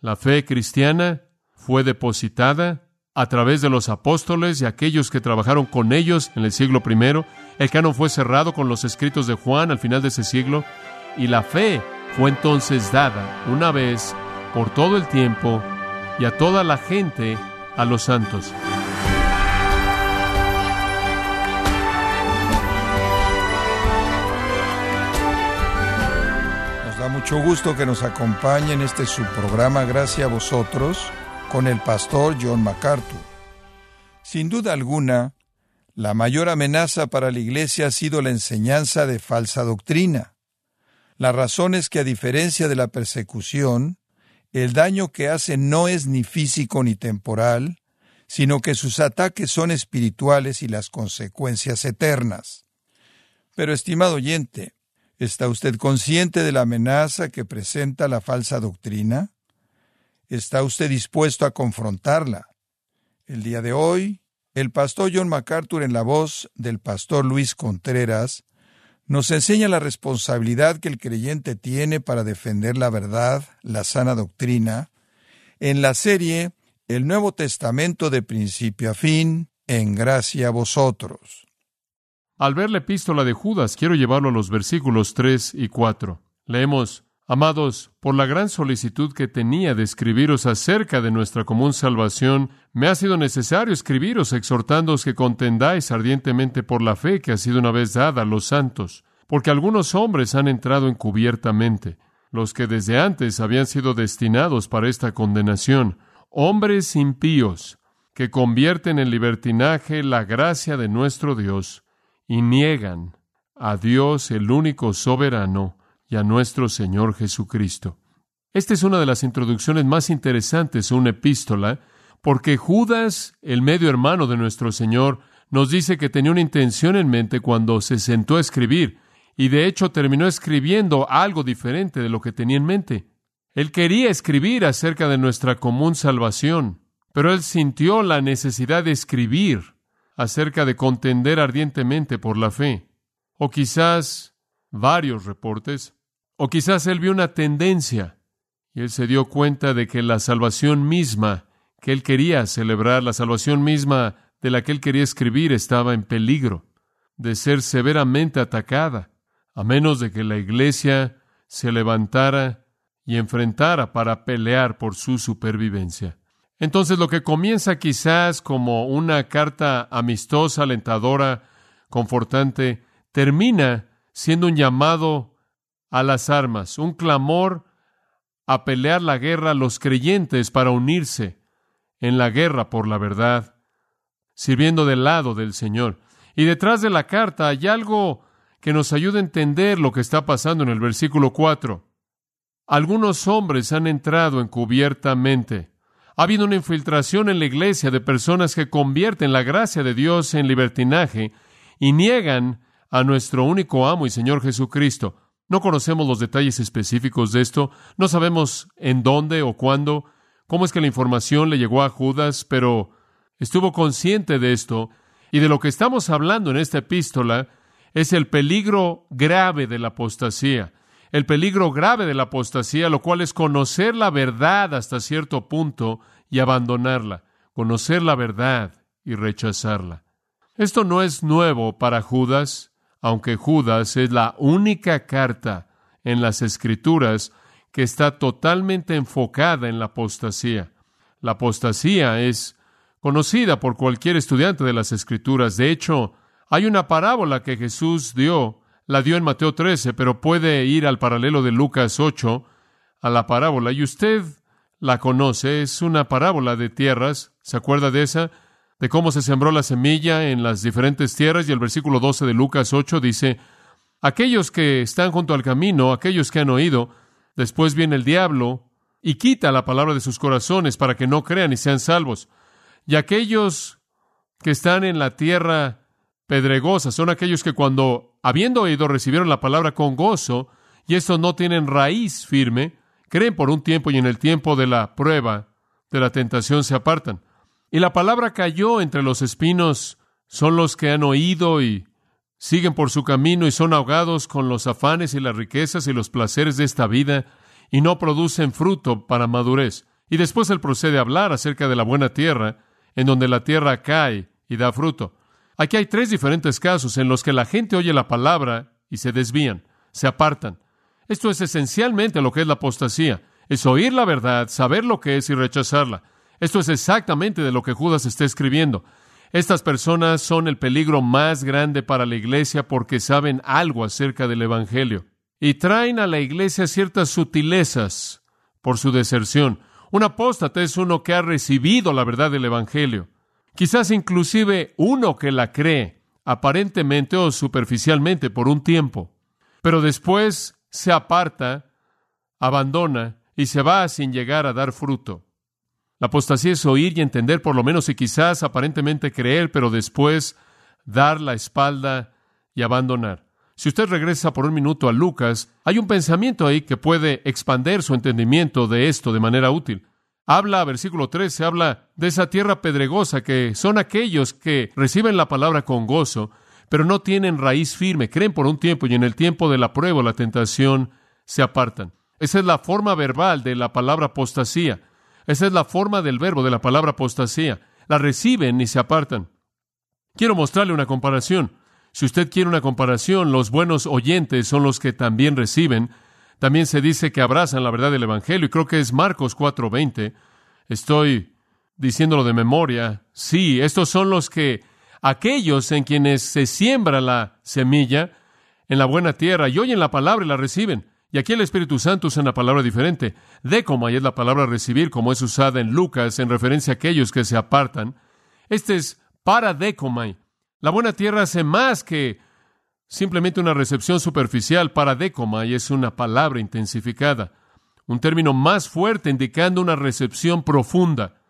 La fe cristiana fue depositada a través de los apóstoles y aquellos que trabajaron con ellos en el siglo I. El canon fue cerrado con los escritos de Juan al final de ese siglo y la fe fue entonces dada una vez por todo el tiempo y a toda la gente a los santos. Mucho gusto que nos acompañe en este subprograma Gracias a vosotros con el pastor John MacArthur. Sin duda alguna, la mayor amenaza para la Iglesia ha sido la enseñanza de falsa doctrina. La razón es que a diferencia de la persecución, el daño que hace no es ni físico ni temporal, sino que sus ataques son espirituales y las consecuencias eternas. Pero, estimado oyente, ¿está usted consciente de la amenaza que presenta la falsa doctrina? ¿Está usted dispuesto a confrontarla? El día de hoy, el pastor John MacArthur en la voz del pastor Luis Contreras nos enseña la responsabilidad que el creyente tiene para defender la verdad, la sana doctrina, en la serie El Nuevo Testamento de principio a fin, en gracia a vosotros. Al ver la epístola de Judas, quiero llevarlo a los versículos 3 y 4. Leemos, Amados, por la gran solicitud que tenía de escribiros acerca de nuestra común salvación, me ha sido necesario escribiros exhortándoos que contendáis ardientemente por la fe que ha sido una vez dada a los santos, porque algunos hombres han entrado encubiertamente, los que desde antes habían sido destinados para esta condenación, hombres impíos, que convierten en libertinaje la gracia de nuestro Dios y niegan a Dios el único soberano, y a nuestro Señor Jesucristo. Esta es una de las introducciones más interesantes a una epístola, porque Judas, el medio hermano de nuestro Señor, nos dice que tenía una intención en mente cuando se sentó a escribir, y de hecho terminó escribiendo algo diferente de lo que tenía en mente. Él quería escribir acerca de nuestra común salvación, pero él sintió la necesidad de escribir acerca de contender ardientemente por la fe. O quizás varios reportes o quizás él vio una tendencia y él se dio cuenta de que la salvación misma que él quería celebrar, la salvación misma de la que él quería escribir, estaba en peligro de ser severamente atacada, a menos de que la iglesia se levantara y enfrentara para pelear por su supervivencia. Entonces lo que comienza quizás como una carta amistosa, alentadora, confortante, termina siendo un llamado a las armas, un clamor a pelear la guerra a los creyentes para unirse en la guerra por la verdad, sirviendo del lado del Señor. Y detrás de la carta hay algo que nos ayuda a entender lo que está pasando en el versículo 4. Algunos hombres han entrado encubiertamente. Ha habido una infiltración en la iglesia de personas que convierten la gracia de Dios en libertinaje y niegan a nuestro único amo y Señor Jesucristo. No conocemos los detalles específicos de esto, no sabemos en dónde o cuándo, cómo es que la información le llegó a Judas, pero estuvo consciente de esto, y de lo que estamos hablando en esta epístola es el peligro grave de la apostasía. El peligro grave de la apostasía, lo cual es conocer la verdad hasta cierto punto y abandonarla, conocer la verdad y rechazarla. Esto no es nuevo para Judas, aunque Judas es la única carta en las Escrituras que está totalmente enfocada en la apostasía. La apostasía es conocida por cualquier estudiante de las Escrituras. De hecho, hay una parábola que Jesús dio, la dio en Mateo 13, pero puede ir al paralelo de Lucas 8, a la parábola, y usted la conoce, es una parábola de tierras, ¿se acuerda de esa? de cómo se sembró la semilla en las diferentes tierras y el versículo 12 de Lucas 8 dice, aquellos que están junto al camino, aquellos que han oído, después viene el diablo y quita la palabra de sus corazones para que no crean y sean salvos. Y aquellos que están en la tierra pedregosa son aquellos que cuando, habiendo oído, recibieron la palabra con gozo, y estos no tienen raíz firme, creen por un tiempo y en el tiempo de la prueba, de la tentación se apartan. Y la palabra cayó entre los espinos. Son los que han oído y siguen por su camino y son ahogados con los afanes y las riquezas y los placeres de esta vida y no producen fruto para madurez. Y después él procede a hablar acerca de la buena tierra, en donde la tierra cae y da fruto. Aquí hay tres diferentes casos en los que la gente oye la palabra y se desvían, se apartan. Esto es esencialmente lo que es la apostasía. Es oír la verdad, saber lo que es y rechazarla. Esto es exactamente de lo que Judas está escribiendo. Estas personas son el peligro más grande para la iglesia porque saben algo acerca del Evangelio y traen a la iglesia ciertas sutilezas por su deserción. Un apóstata es uno que ha recibido la verdad del Evangelio, quizás inclusive uno que la cree, aparentemente o superficialmente por un tiempo, pero después se aparta, abandona y se va sin llegar a dar fruto. La apostasía es oír y entender por lo menos y quizás aparentemente creer, pero después dar la espalda y abandonar. Si usted regresa por un minuto a Lucas, hay un pensamiento ahí que puede expander su entendimiento de esto de manera útil. Habla, versículo 13, habla de esa tierra pedregosa que son aquellos que reciben la palabra con gozo, pero no tienen raíz firme, creen por un tiempo y en el tiempo de la prueba la tentación se apartan. Esa es la forma verbal de la palabra apostasía. Esa es la forma del verbo de la palabra apostasía. La reciben y se apartan. Quiero mostrarle una comparación. Si usted quiere una comparación, los buenos oyentes son los que también reciben. También se dice que abrazan la verdad del Evangelio, y creo que es Marcos 4:20. Estoy diciéndolo de memoria. Sí, estos son los que, aquellos en quienes se siembra la semilla en la buena tierra y oyen la palabra y la reciben. Y aquí el Espíritu Santo usa una palabra diferente. Decomai es la palabra recibir, como es usada en Lucas en referencia a aquellos que se apartan. Este es para decomai. La buena tierra hace más que simplemente una recepción superficial. Para decomai es una palabra intensificada, un término más fuerte indicando una recepción profunda.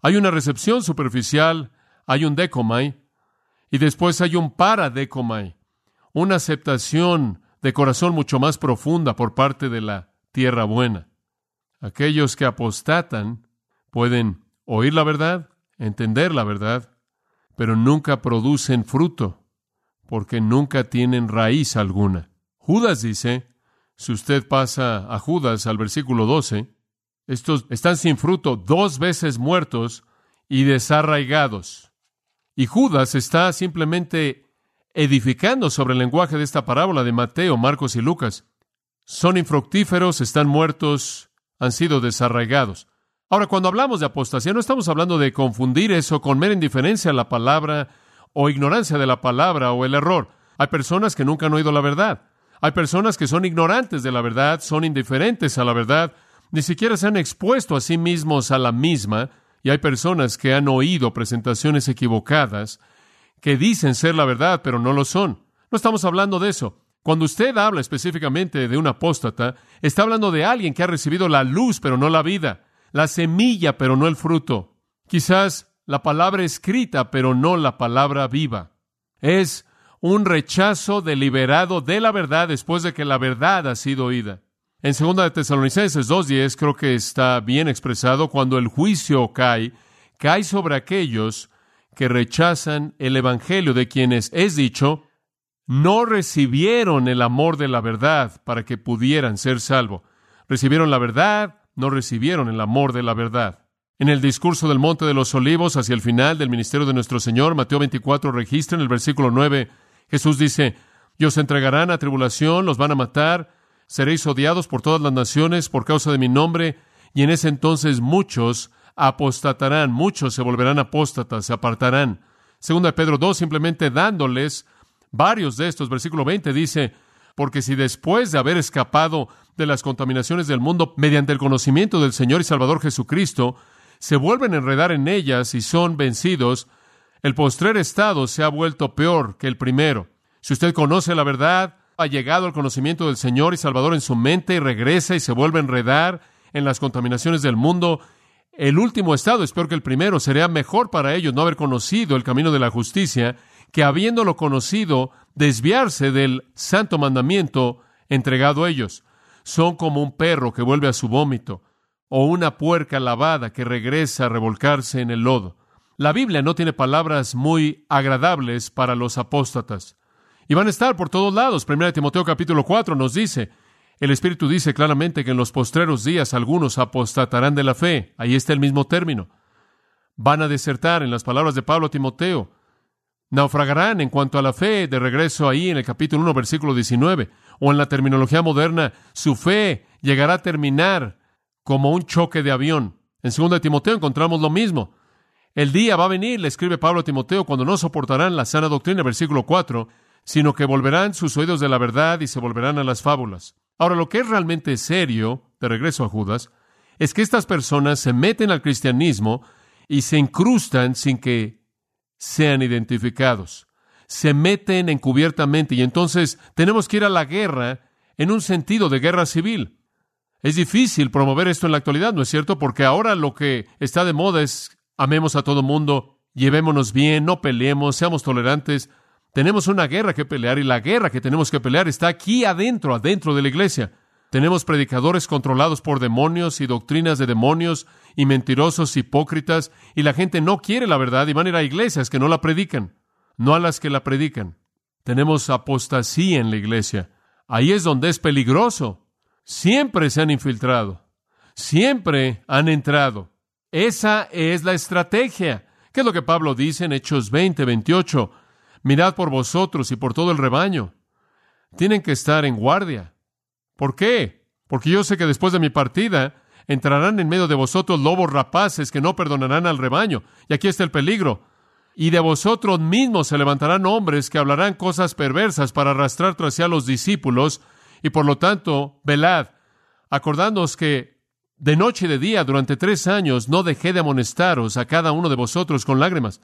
Hay una recepción superficial, hay un decomai, y después hay un para decomai, una aceptación de corazón mucho más profunda por parte de la tierra buena. Aquellos que apostatan pueden oír la verdad, entender la verdad, pero nunca producen fruto, porque nunca tienen raíz alguna. Judas dice, si usted pasa a Judas al versículo 12, estos están sin fruto, dos veces muertos y desarraigados. Y Judas está simplemente edificando sobre el lenguaje de esta parábola de Mateo, Marcos y Lucas. Son infructíferos, están muertos, han sido desarraigados. Ahora, cuando hablamos de apostasía, no estamos hablando de confundir eso con mera indiferencia a la palabra o ignorancia de la palabra o el error. Hay personas que nunca han oído la verdad. Hay personas que son ignorantes de la verdad, son indiferentes a la verdad, ni siquiera se han expuesto a sí mismos a la misma, y hay personas que han oído presentaciones equivocadas que dicen ser la verdad, pero no lo son. No estamos hablando de eso. Cuando usted habla específicamente de un apóstata, está hablando de alguien que ha recibido la luz, pero no la vida, la semilla, pero no el fruto. Quizás la palabra escrita, pero no la palabra viva. Es un rechazo deliberado de la verdad después de que la verdad ha sido oída. En 2 de Tesalonicenses 2.10 creo que está bien expresado cuando el juicio cae, cae sobre aquellos que rechazan el Evangelio, de quienes es dicho, no recibieron el amor de la verdad para que pudieran ser salvos. Recibieron la verdad, no recibieron el amor de la verdad. En el discurso del Monte de los Olivos, hacia el final del ministerio de nuestro Señor, Mateo 24 registra en el versículo 9, Jesús dice, y os entregarán a tribulación, los van a matar, seréis odiados por todas las naciones por causa de mi nombre, y en ese entonces muchos apostatarán, muchos se volverán apóstatas, se apartarán. Segunda Pedro 2, simplemente dándoles varios de estos. Versículo 20 dice, porque si después de haber escapado de las contaminaciones del mundo mediante el conocimiento del Señor y Salvador Jesucristo, se vuelven a enredar en ellas y son vencidos, el postrer estado se ha vuelto peor que el primero. Si usted conoce la verdad, ha llegado al conocimiento del Señor y Salvador en su mente y regresa y se vuelve a enredar en las contaminaciones del mundo el último estado es peor que el primero. Sería mejor para ellos no haber conocido el camino de la justicia que habiéndolo conocido, desviarse del santo mandamiento entregado a ellos. Son como un perro que vuelve a su vómito o una puerca lavada que regresa a revolcarse en el lodo. La Biblia no tiene palabras muy agradables para los apóstatas. Y van a estar por todos lados. Primera Timoteo capítulo 4 nos dice, El Espíritu dice claramente que en los postreros días algunos apostatarán de la fe. Ahí está el mismo término. Van a desertar, en las palabras de Pablo a Timoteo. Naufragarán en cuanto a la fe, de regreso ahí en el capítulo 1, versículo 19. O en la terminología moderna, su fe llegará a terminar como un choque de avión. En 2 Timoteo encontramos lo mismo. El día va a venir, le escribe Pablo a Timoteo, cuando no soportarán la sana doctrina, versículo 4, sino que volverán sus oídos de la verdad y se volverán a las fábulas. Ahora, lo que es realmente serio, de regreso a Judas, es que estas personas se meten al cristianismo y se incrustan sin que sean identificados. Se meten encubiertamente y entonces tenemos que ir a la guerra en un sentido de guerra civil. Es difícil promover esto en la actualidad, ¿no es cierto? Porque ahora lo que está de moda es amemos a todo mundo, llevémonos bien, no peleemos, seamos tolerantes. Tenemos una guerra que pelear y la guerra que tenemos que pelear está aquí adentro, adentro de la iglesia. Tenemos predicadores controlados por demonios y doctrinas de demonios y mentirosos hipócritas y la gente no quiere la verdad y van a ir a iglesias que no la predican, no a las que la predican. Tenemos apostasía en la iglesia. Ahí es donde es peligroso. Siempre se han infiltrado. Siempre han entrado. Esa es la estrategia. ¿Qué es lo que Pablo dice en Hechos 20, 28? Mirad por vosotros y por todo el rebaño. Tienen que estar en guardia. ¿Por qué? Porque yo sé que después de mi partida entrarán en medio de vosotros lobos rapaces que no perdonarán al rebaño. Y aquí está el peligro. Y de vosotros mismos se levantarán hombres que hablarán cosas perversas para arrastrar tras sí a los discípulos. Y por lo tanto, velad, acordándoos que de noche y de día, durante tres años, no dejé de amonestaros a cada uno de vosotros con lágrimas.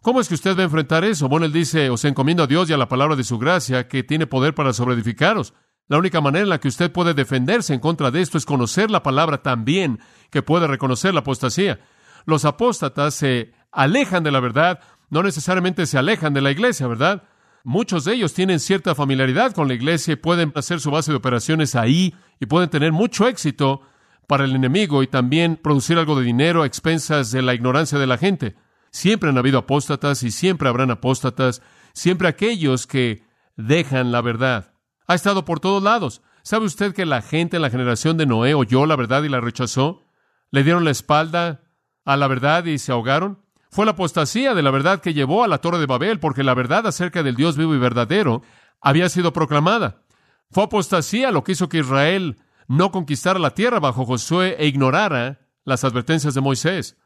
¿Cómo es que usted va a enfrentar eso? Bueno, él dice, os encomiendo a Dios y a la palabra de su gracia, que tiene poder para sobreedificaros. La única manera en la que usted puede defenderse en contra de esto es conocer la palabra tan bien que puede reconocer la apostasía. Los apóstatas se alejan de la verdad, no necesariamente se alejan de la iglesia, ¿verdad? Muchos de ellos tienen cierta familiaridad con la iglesia y pueden hacer su base de operaciones ahí y pueden tener mucho éxito para el enemigo y también producir algo de dinero a expensas de la ignorancia de la gente. Siempre han habido apóstatas y siempre habrán apóstatas, siempre aquellos que dejan la verdad. Ha estado por todos lados. ¿Sabe usted que la gente en la generación de Noé oyó la verdad y la rechazó? ¿Le dieron la espalda a la verdad y se ahogaron? Fue la apostasía de la verdad que llevó a la Torre de Babel, porque la verdad acerca del Dios vivo y verdadero había sido proclamada. Fue apostasía lo que hizo que Israel no conquistara la tierra bajo Josué e ignorara las advertencias de Moisés.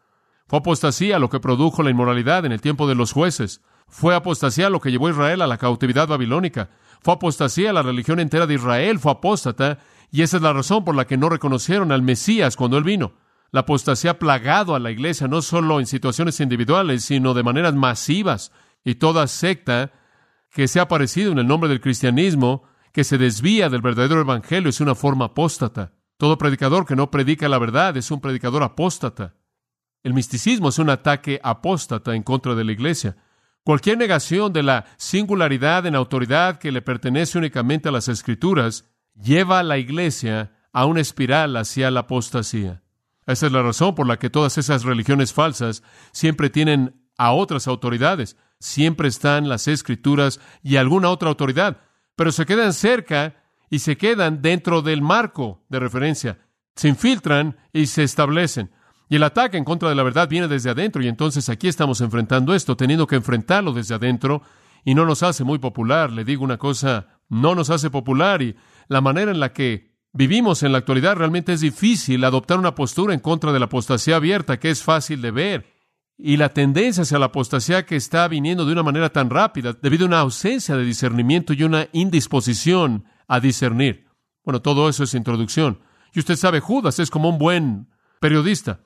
Fue apostasía lo que produjo la inmoralidad en el tiempo de los jueces. Fue apostasía lo que llevó a Israel a la cautividad babilónica. Fue apostasía la religión entera de Israel fue apóstata, y esa es la razón por la que no reconocieron al Mesías cuando él vino. La apostasía ha plagado a la iglesia no solo en situaciones individuales, sino de maneras masivas, y toda secta que se ha aparecido en el nombre del cristianismo que se desvía del verdadero evangelio es una forma apóstata. Todo predicador que no predica la verdad es un predicador apóstata. El misticismo es un ataque apóstata en contra de la iglesia. Cualquier negación de la singularidad en autoridad que le pertenece únicamente a las escrituras lleva a la iglesia a una espiral hacia la apostasía. Esa es la razón por la que todas esas religiones falsas siempre tienen a otras autoridades. Siempre están las escrituras y alguna otra autoridad pero se quedan cerca y se quedan dentro del marco de referencia. Se infiltran y se establecen. Y el ataque en contra de la verdad viene desde adentro y entonces aquí estamos enfrentando esto, teniendo que enfrentarlo desde adentro y no nos hace muy popular. Le digo una cosa, no nos hace popular y la manera en la que vivimos en la actualidad realmente es difícil adoptar una postura en contra de la apostasía abierta que es fácil de ver y la tendencia hacia la apostasía que está viniendo de una manera tan rápida debido a una ausencia de discernimiento y una indisposición a discernir. Bueno, todo eso es introducción. Y usted sabe, Judas es como un buen periodista.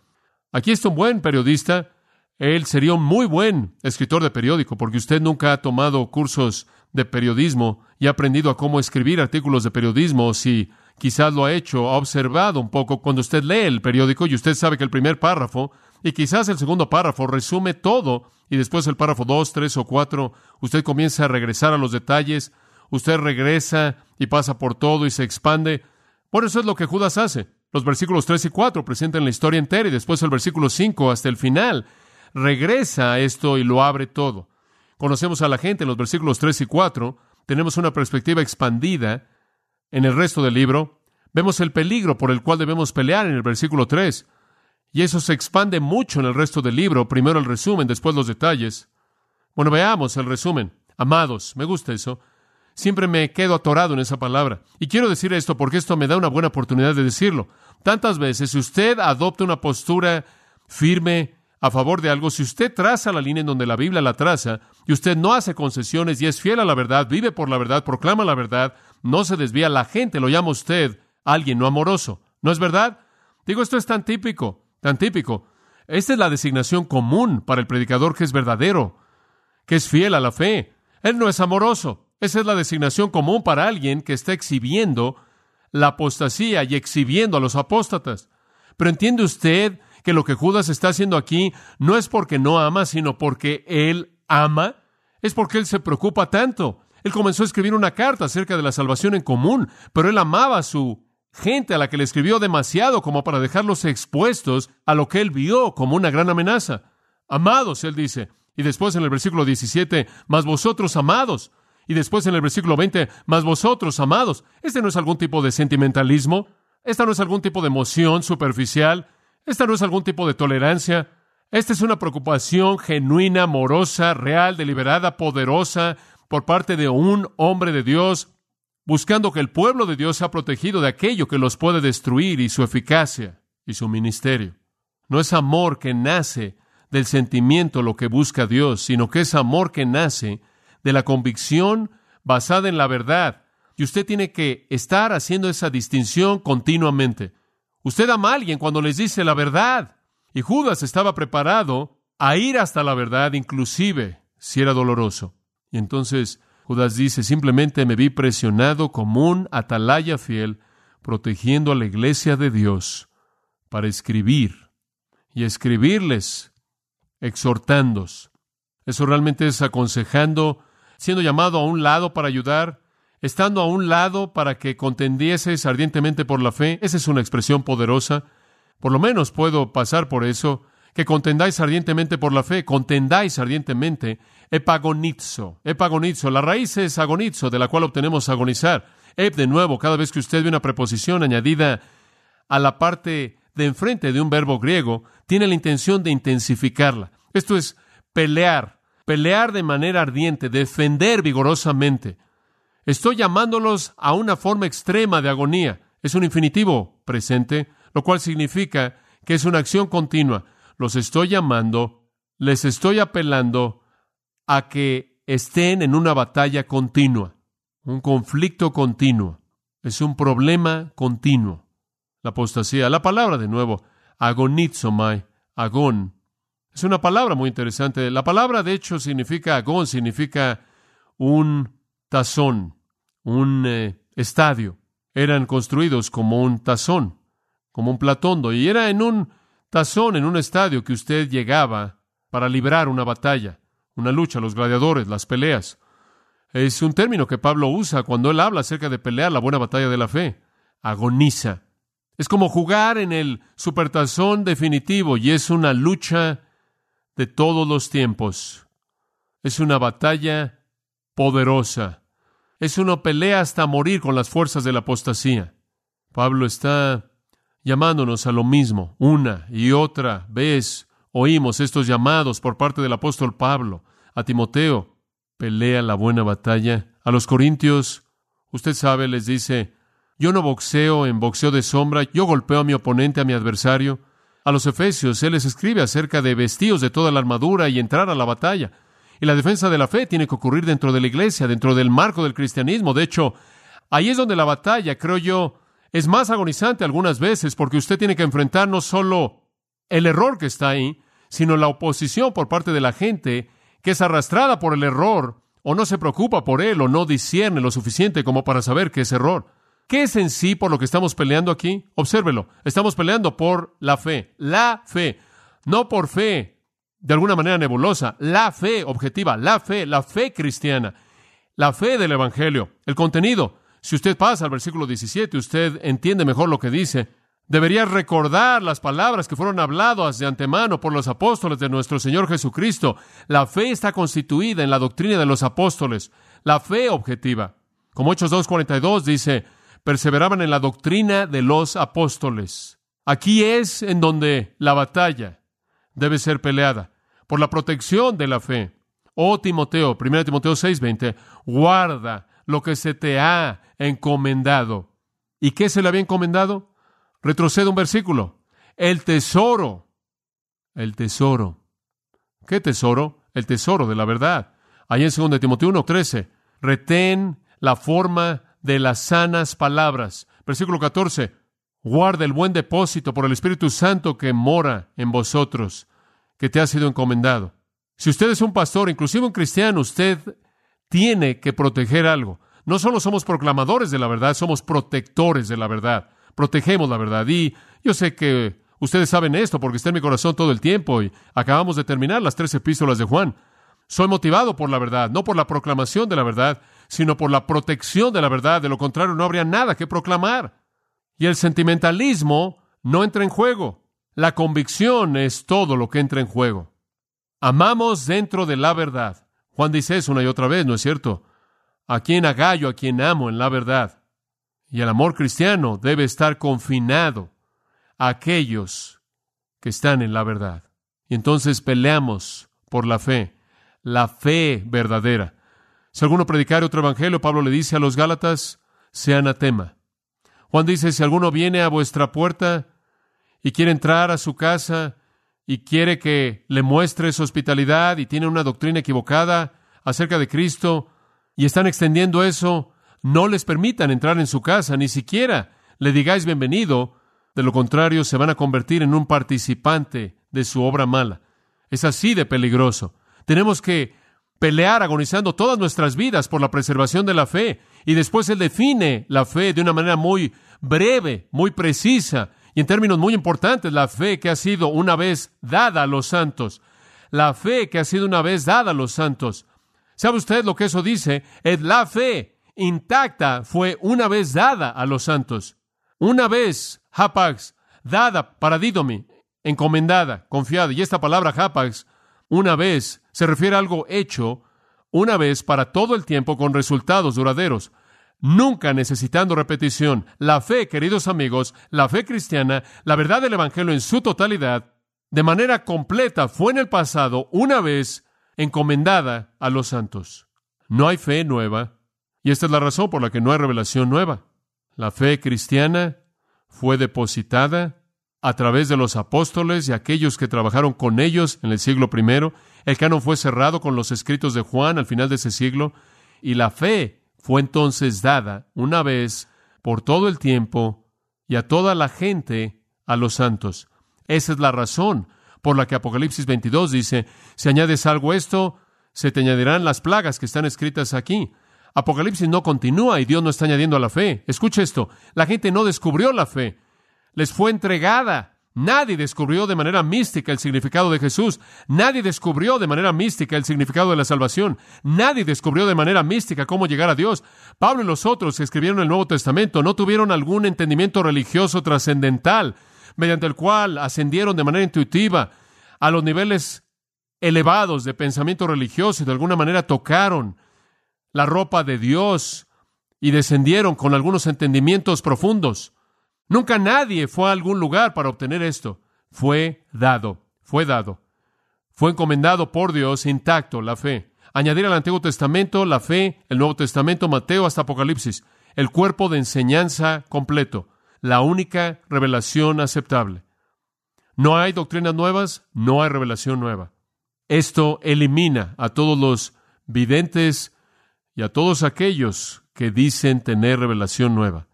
Aquí está un buen periodista. Él sería un muy buen escritor de periódico, porque usted nunca ha tomado cursos de periodismo y ha aprendido a cómo escribir artículos de periodismo. Si quizás lo ha hecho, ha observado un poco cuando usted lee el periódico y usted sabe que el primer párrafo y quizás el segundo párrafo resume todo y después el párrafo 2, 3 o 4, usted comienza a regresar a los detalles, usted regresa y pasa por todo y se expande. Por eso es lo que Judas hace. Los versículos 3 y 4 presentan la historia entera y después el versículo 5 hasta el final regresa a esto y lo abre todo. Conocemos a la gente en los versículos 3 y 4, tenemos una perspectiva expandida en el resto del libro, vemos el peligro por el cual debemos pelear en el versículo 3. Y eso se expande mucho en el resto del libro, primero el resumen, después los detalles. Bueno, veamos el resumen. Amados, me gusta eso. Siempre me quedo atorado en esa palabra. Y quiero decir esto porque esto me da una buena oportunidad de decirlo. Tantas veces, si usted adopta una postura firme a favor de algo, si usted traza la línea en donde la Biblia la traza, y usted no hace concesiones y es fiel a la verdad, vive por la verdad, proclama la verdad, no se desvía, la gente lo llama usted alguien no amoroso. ¿No es verdad? Digo, esto es tan típico, tan típico. Esta es la designación común para el predicador que es verdadero, que es fiel a la fe. Él no es amoroso. Esa es la designación común para alguien que está exhibiendo la apostasía y exhibiendo a los apóstatas. Pero entiende usted que lo que Judas está haciendo aquí no es porque no ama, sino porque él ama. Es porque él se preocupa tanto. Él comenzó a escribir una carta acerca de la salvación en común, pero él amaba a su gente a la que le escribió demasiado como para dejarlos expuestos a lo que él vio como una gran amenaza. Amados, él dice. Y después en el versículo 17, más vosotros amados. Y después en el versículo 20, más vosotros, amados. Este no es algún tipo de sentimentalismo. Esta no es algún tipo de emoción superficial. Esta no es algún tipo de tolerancia. Esta es una preocupación genuina, amorosa, real, deliberada, poderosa por parte de un hombre de Dios, buscando que el pueblo de Dios sea protegido de aquello que los puede destruir y su eficacia y su ministerio. No es amor que nace del sentimiento lo que busca Dios, sino que es amor que nace de la convicción basada en la verdad. Y usted tiene que estar haciendo esa distinción continuamente. Usted ama a alguien cuando les dice la verdad. Y Judas estaba preparado a ir hasta la verdad, inclusive si era doloroso. Y entonces Judas dice, simplemente me vi presionado como un atalaya fiel, protegiendo a la iglesia de Dios para escribir y escribirles, exhortándos. Eso realmente es aconsejando siendo llamado a un lado para ayudar, estando a un lado para que contendieses ardientemente por la fe. Esa es una expresión poderosa. Por lo menos puedo pasar por eso, que contendáis ardientemente por la fe, contendáis ardientemente, epagonizo, epagonizo, la raíz es agonizo, de la cual obtenemos agonizar. Ep, de nuevo, cada vez que usted ve una preposición añadida a la parte de enfrente de un verbo griego, tiene la intención de intensificarla. Esto es pelear, pelear de manera ardiente, defender vigorosamente. Estoy llamándolos a una forma extrema de agonía. Es un infinitivo presente, lo cual significa que es una acción continua. Los estoy llamando, les estoy apelando a que estén en una batalla continua, un conflicto continuo. Es un problema continuo. La apostasía, la palabra de nuevo, agonizomai, agón, es una palabra muy interesante. La palabra, de hecho, significa agón, significa un tazón, un eh, estadio. Eran construidos como un tazón, como un platondo, y era en un tazón, en un estadio que usted llegaba para librar una batalla, una lucha, los gladiadores, las peleas. Es un término que Pablo usa cuando él habla acerca de pelear la buena batalla de la fe. Agoniza. Es como jugar en el supertazón definitivo y es una lucha de todos los tiempos. Es una batalla poderosa. Es una pelea hasta morir con las fuerzas de la apostasía. Pablo está llamándonos a lo mismo. Una y otra vez oímos estos llamados por parte del apóstol Pablo a Timoteo. Pelea la buena batalla. A los corintios, usted sabe, les dice, yo no boxeo en boxeo de sombra, yo golpeo a mi oponente, a mi adversario. A los efesios, él les escribe acerca de vestidos de toda la armadura y entrar a la batalla. Y la defensa de la fe tiene que ocurrir dentro de la iglesia, dentro del marco del cristianismo. De hecho, ahí es donde la batalla, creo yo, es más agonizante algunas veces, porque usted tiene que enfrentar no solo el error que está ahí, sino la oposición por parte de la gente que es arrastrada por el error, o no se preocupa por él, o no discierne lo suficiente como para saber que es error. ¿Qué es en sí por lo que estamos peleando aquí? Obsérvelo. Estamos peleando por la fe. La fe. No por fe de alguna manera nebulosa. La fe objetiva. La fe. La fe cristiana. La fe del Evangelio. El contenido. Si usted pasa al versículo 17, usted entiende mejor lo que dice. Debería recordar las palabras que fueron habladas de antemano por los apóstoles de nuestro Señor Jesucristo. La fe está constituida en la doctrina de los apóstoles. La fe objetiva. Como Hechos 2.42 dice, perseveraban en la doctrina de los apóstoles. Aquí es en donde la batalla debe ser peleada, por la protección de la fe. Oh Timoteo, 1 Timoteo 6:20, guarda lo que se te ha encomendado. ¿Y qué se le había encomendado? Retrocede un versículo. El tesoro. El tesoro. ¿Qué tesoro? El tesoro de la verdad. Ahí en 2 Timoteo 1:13, retén la forma de las sanas palabras. Versículo 14, guarda el buen depósito por el Espíritu Santo que mora en vosotros, que te ha sido encomendado. Si usted es un pastor, inclusive un cristiano, usted tiene que proteger algo. No solo somos proclamadores de la verdad, somos protectores de la verdad. Protegemos la verdad. Y yo sé que ustedes saben esto porque está en mi corazón todo el tiempo y acabamos de terminar las tres epístolas de Juan. Soy motivado por la verdad, no por la proclamación de la verdad, sino por la protección de la verdad. De lo contrario, no habría nada que proclamar. Y el sentimentalismo no entra en juego. La convicción es todo lo que entra en juego. Amamos dentro de la verdad. Juan dice eso una y otra vez, ¿no es cierto? A quien agallo, a quien amo en la verdad. Y el amor cristiano debe estar confinado a aquellos que están en la verdad. Y entonces peleamos por la fe, la fe verdadera. Si alguno predicar otro evangelio, Pablo le dice a los Gálatas, sea anatema. Juan dice, si alguno viene a vuestra puerta y quiere entrar a su casa y quiere que le muestre su hospitalidad y tiene una doctrina equivocada acerca de Cristo y están extendiendo eso, no les permitan entrar en su casa, ni siquiera le digáis bienvenido, de lo contrario se van a convertir en un participante de su obra mala. Es así de peligroso. Tenemos que pelear agonizando todas nuestras vidas por la preservación de la fe. Y después Él define la fe de una manera muy breve, muy precisa y en términos muy importantes, la fe que ha sido una vez dada a los santos. La fe que ha sido una vez dada a los santos. ¿Sabe usted lo que eso dice? Es la fe intacta fue una vez dada a los santos. Una vez, hapax, dada, paradidomi, encomendada, confiada. Y esta palabra hapax, una vez, se refiere a algo hecho una vez para todo el tiempo con resultados duraderos nunca necesitando repetición. La fe, queridos amigos, la fe cristiana, la verdad del Evangelio en su totalidad, de manera completa, fue en el pasado una vez encomendada a los santos. No hay fe nueva, y esta es la razón por la que no hay revelación nueva. La fe cristiana fue depositada a través de los apóstoles y aquellos que trabajaron con ellos en el siglo I. El canon fue cerrado con los escritos de Juan al final de ese siglo, y la fe fue entonces dada una vez por todo el tiempo y a toda la gente a los santos. Esa es la razón por la que Apocalipsis 22 dice, si añades algo a esto, se te añadirán las plagas que están escritas aquí. Apocalipsis no continúa y Dios no está añadiendo a la fe. Escuche esto, la gente no descubrió la fe, les fue entregada Nadie descubrió de manera mística el significado de Jesús. Nadie descubrió de manera mística el significado de la salvación. Nadie descubrió de manera mística cómo llegar a Dios. Pablo y los otros que escribieron el Nuevo Testamento no tuvieron algún entendimiento religioso trascendental mediante el cual ascendieron de manera intuitiva a los niveles elevados de pensamiento religioso y de alguna manera tocaron la ropa de Dios y descendieron con algunos entendimientos profundos. Nunca nadie fue a algún lugar para obtener esto. Fue dado, fue dado. Fue encomendado por Dios intacto la fe. Añadir al Antiguo Testamento la fe, el Nuevo Testamento, Mateo hasta Apocalipsis, el cuerpo de enseñanza completo, la única revelación aceptable. No hay doctrinas nuevas, no hay revelación nueva. Esto elimina a todos los videntes y a todos aquellos que dicen tener revelación nueva.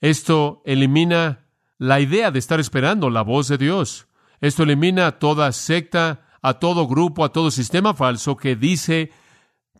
Esto elimina la idea de estar esperando la voz de Dios. Esto elimina a toda secta, a todo grupo, a todo sistema falso que dice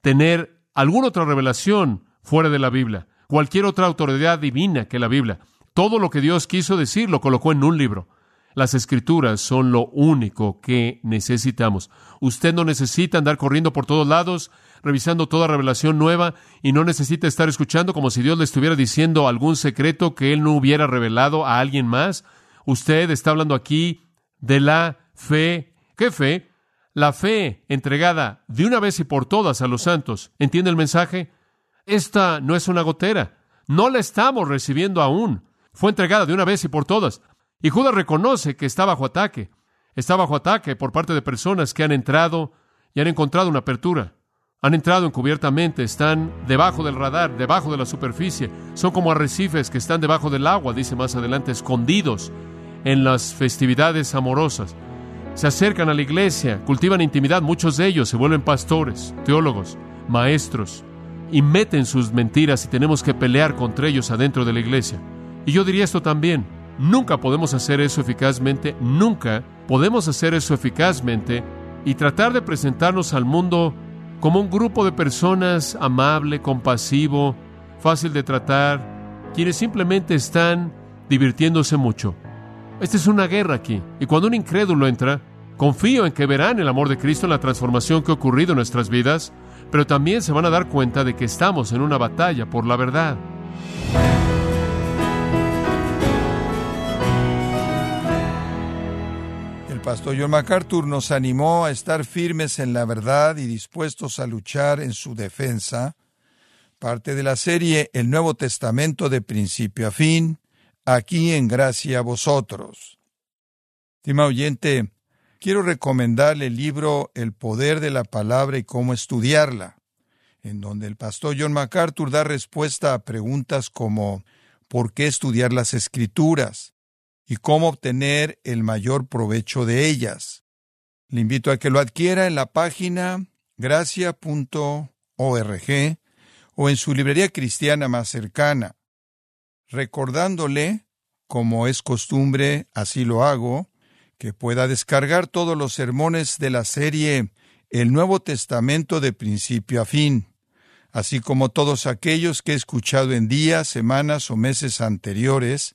tener alguna otra revelación fuera de la Biblia, cualquier otra autoridad divina que la Biblia. Todo lo que Dios quiso decir lo colocó en un libro. Las escrituras son lo único que necesitamos. Usted no necesita andar corriendo por todos lados revisando toda revelación nueva y no necesita estar escuchando como si Dios le estuviera diciendo algún secreto que Él no hubiera revelado a alguien más. Usted está hablando aquí de la fe. ¿Qué fe? La fe entregada de una vez y por todas a los santos. ¿Entiende el mensaje? Esta no es una gotera. No la estamos recibiendo aún. Fue entregada de una vez y por todas. Y Judas reconoce que está bajo ataque. Está bajo ataque por parte de personas que han entrado y han encontrado una apertura. Han entrado encubiertamente, están debajo del radar, debajo de la superficie. Son como arrecifes que están debajo del agua, dice más adelante, escondidos en las festividades amorosas. Se acercan a la iglesia, cultivan intimidad, muchos de ellos se vuelven pastores, teólogos, maestros, y meten sus mentiras y tenemos que pelear contra ellos adentro de la iglesia. Y yo diría esto también, nunca podemos hacer eso eficazmente, nunca podemos hacer eso eficazmente y tratar de presentarnos al mundo como un grupo de personas amable, compasivo, fácil de tratar, quienes simplemente están divirtiéndose mucho. Esta es una guerra aquí, y cuando un incrédulo entra, confío en que verán el amor de Cristo en la transformación que ha ocurrido en nuestras vidas, pero también se van a dar cuenta de que estamos en una batalla por la verdad. Pastor John MacArthur nos animó a estar firmes en la verdad y dispuestos a luchar en su defensa, parte de la serie El Nuevo Testamento de principio a fin, aquí en gracia a vosotros. Estima oyente, quiero recomendarle el libro El poder de la palabra y cómo estudiarla, en donde el pastor John MacArthur da respuesta a preguntas como ¿por qué estudiar las escrituras? Y cómo obtener el mayor provecho de ellas. Le invito a que lo adquiera en la página gracia.org o en su librería cristiana más cercana, recordándole, como es costumbre, así lo hago, que pueda descargar todos los sermones de la serie El Nuevo Testamento de principio a fin, así como todos aquellos que he escuchado en días, semanas o meses anteriores,